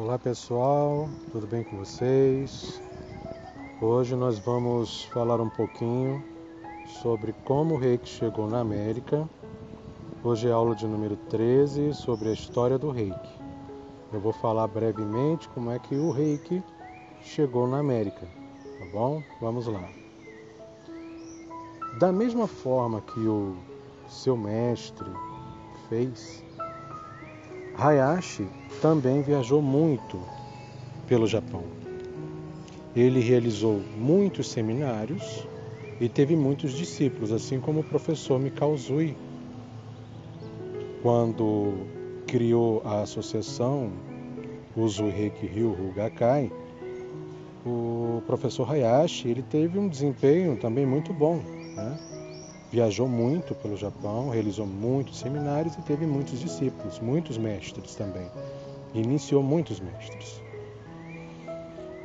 Olá pessoal, tudo bem com vocês? Hoje nós vamos falar um pouquinho sobre como o reiki chegou na América. Hoje é aula de número 13 sobre a história do reiki. Eu vou falar brevemente como é que o reiki chegou na América, tá bom? Vamos lá. Da mesma forma que o seu mestre fez, Hayashi também viajou muito pelo Japão. Ele realizou muitos seminários e teve muitos discípulos, assim como o professor Mikao Zui, quando criou a associação Uzui Reiki Ryu Rugakai, o professor Hayashi ele teve um desempenho também muito bom. Né? Viajou muito pelo Japão, realizou muitos seminários e teve muitos discípulos, muitos mestres também. Iniciou muitos mestres.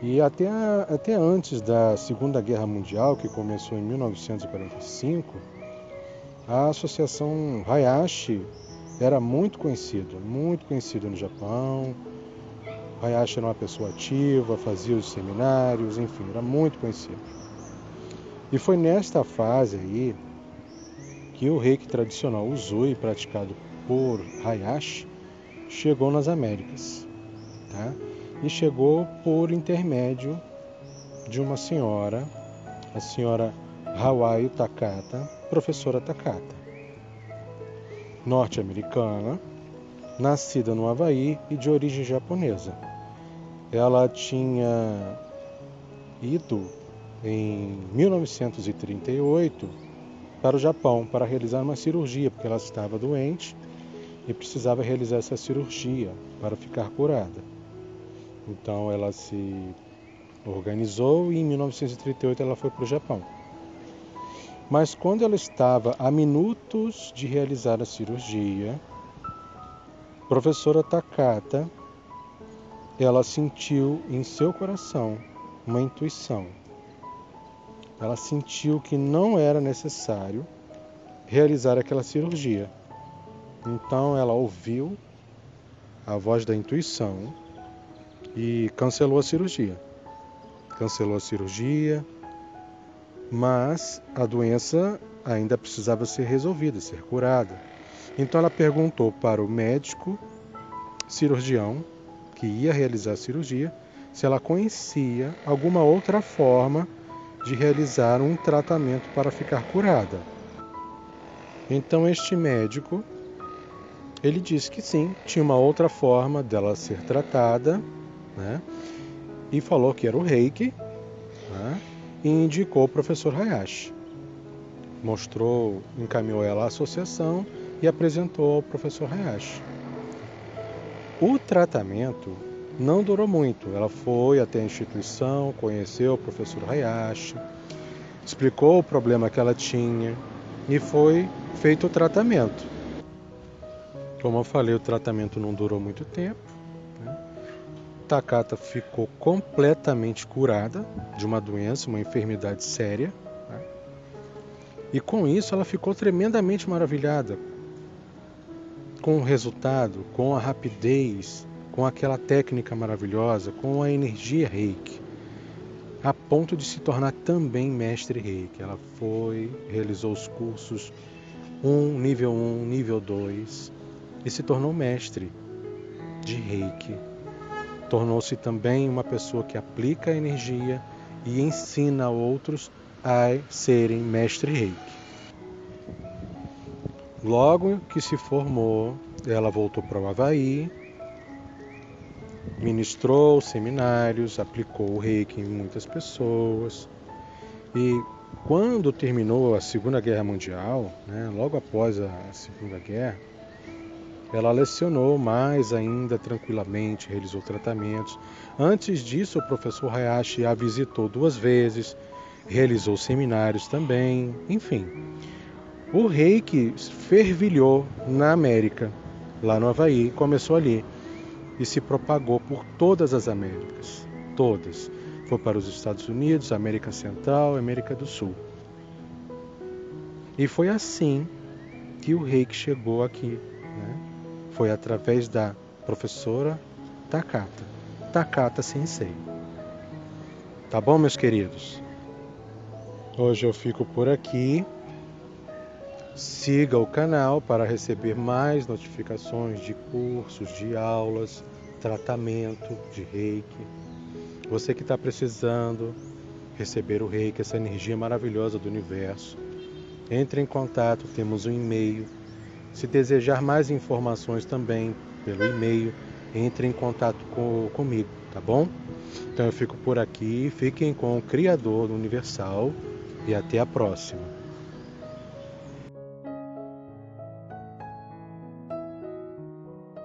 E até, até antes da Segunda Guerra Mundial, que começou em 1945, a Associação Hayashi era muito conhecida, muito conhecida no Japão. Hayashi era uma pessoa ativa, fazia os seminários, enfim, era muito conhecido. E foi nesta fase aí que o reiki tradicional Uzui, praticado por Hayashi, chegou nas Américas. Tá? E chegou por intermédio de uma senhora, a senhora Hawaii Takata, professora Takata, norte-americana, nascida no Havaí e de origem japonesa. Ela tinha ido em 1938 para o Japão para realizar uma cirurgia, porque ela estava doente e precisava realizar essa cirurgia para ficar curada. Então ela se organizou e em 1938 ela foi para o Japão. Mas quando ela estava a minutos de realizar a cirurgia, a professora Takata, ela sentiu em seu coração uma intuição. Ela sentiu que não era necessário realizar aquela cirurgia. Então ela ouviu a voz da intuição e cancelou a cirurgia. Cancelou a cirurgia, mas a doença ainda precisava ser resolvida, ser curada. Então ela perguntou para o médico cirurgião que ia realizar a cirurgia se ela conhecia alguma outra forma de realizar um tratamento para ficar curada. Então este médico ele disse que sim, tinha uma outra forma dela ser tratada, né? E falou que era o Reiki, né? e indicou o professor Hayashi. Mostrou, encaminhou ela à associação e apresentou ao professor Hayashi. O tratamento não durou muito. Ela foi até a instituição, conheceu o professor Hayashi, explicou o problema que ela tinha e foi feito o tratamento. Como eu falei, o tratamento não durou muito tempo. Takata ficou completamente curada de uma doença, uma enfermidade séria. Né? E com isso ela ficou tremendamente maravilhada com o resultado, com a rapidez, com aquela técnica maravilhosa, com a energia reiki, a ponto de se tornar também mestre reiki. Ela foi, realizou os cursos 1, nível 1, nível 2 e se tornou mestre de reiki Tornou-se também uma pessoa que aplica a energia e ensina outros a serem mestre reiki. Logo que se formou, ela voltou para o Havaí, ministrou seminários, aplicou o reiki em muitas pessoas. E quando terminou a Segunda Guerra Mundial, né, logo após a Segunda Guerra, ela lecionou mais ainda tranquilamente, realizou tratamentos. Antes disso, o professor Hayashi a visitou duas vezes, realizou seminários também, enfim. O reiki fervilhou na América, lá no Havaí, começou ali e se propagou por todas as Américas, todas. Foi para os Estados Unidos, América Central, América do Sul. E foi assim que o reiki chegou aqui, né? foi através da professora Takata. Takata Sensei. Tá bom, meus queridos? Hoje eu fico por aqui. Siga o canal para receber mais notificações de cursos, de aulas, tratamento de reiki. Você que está precisando receber o reiki, essa energia maravilhosa do universo, entre em contato, temos um e-mail. Se desejar mais informações também pelo e-mail, entre em contato com, comigo, tá bom? Então eu fico por aqui, fiquem com o Criador do Universal e até a próxima.